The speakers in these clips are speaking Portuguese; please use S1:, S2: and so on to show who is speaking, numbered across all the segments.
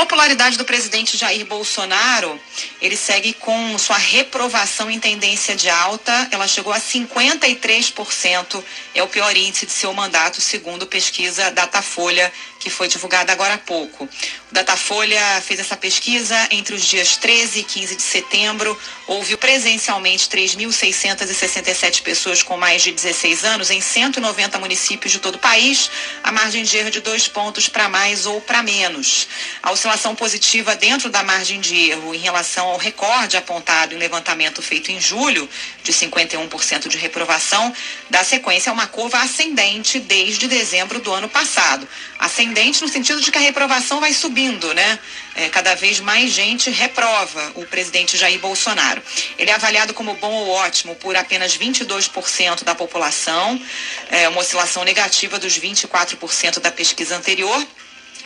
S1: popularidade do presidente Jair Bolsonaro, ele segue com sua reprovação em tendência de alta. Ela chegou a 53%, é o pior índice de seu mandato, segundo pesquisa Datafolha, que foi divulgada agora há pouco. O Datafolha fez essa pesquisa entre os dias 13 e 15 de setembro. Houve presencialmente 3.667 pessoas com mais de 16 anos em 190 municípios de todo o país. A margem de erro de dois pontos para mais ou para menos. A oscilação positiva dentro da margem de erro em relação ao recorde apontado em levantamento feito em julho, de 51% de reprovação, dá sequência a uma curva ascendente desde dezembro do ano passado. Ascendente no sentido de que a reprovação vai subindo, né? É, cada vez mais gente reprova o presidente Jair Bolsonaro. Ele é avaliado como bom ou ótimo por apenas 22% da população, é, uma oscilação negativa dos 24% da pesquisa anterior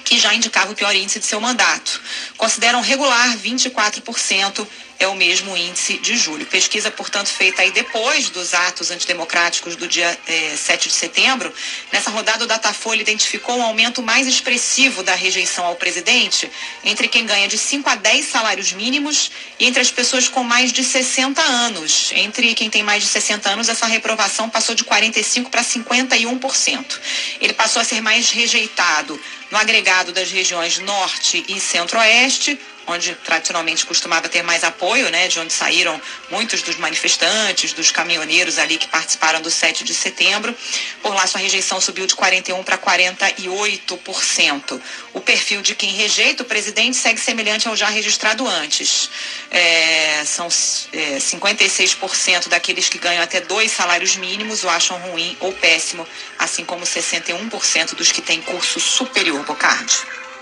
S1: que já indicava o pior índice de seu mandato. Consideram regular 24% é o mesmo índice de julho. Pesquisa, portanto, feita aí depois dos atos antidemocráticos do dia eh, 7 de setembro. Nessa rodada, o Datafolha identificou um aumento mais expressivo da rejeição ao presidente entre quem ganha de 5 a 10 salários mínimos e entre as pessoas com mais de 60 anos. Entre quem tem mais de 60 anos, essa reprovação passou de 45% para 51%. Ele passou a ser mais rejeitado no agregado das regiões Norte e Centro-Oeste, onde tradicionalmente costumava ter mais apoio, né, de onde saíram muitos dos manifestantes, dos caminhoneiros ali que participaram do 7 de setembro. Por lá, sua rejeição subiu de 41% para 48%. O perfil de quem rejeita o presidente segue semelhante ao já registrado antes. É, são é, 56% daqueles que ganham até dois salários mínimos o acham ruim ou péssimo, assim como 61% dos que têm curso superior, Bocardi.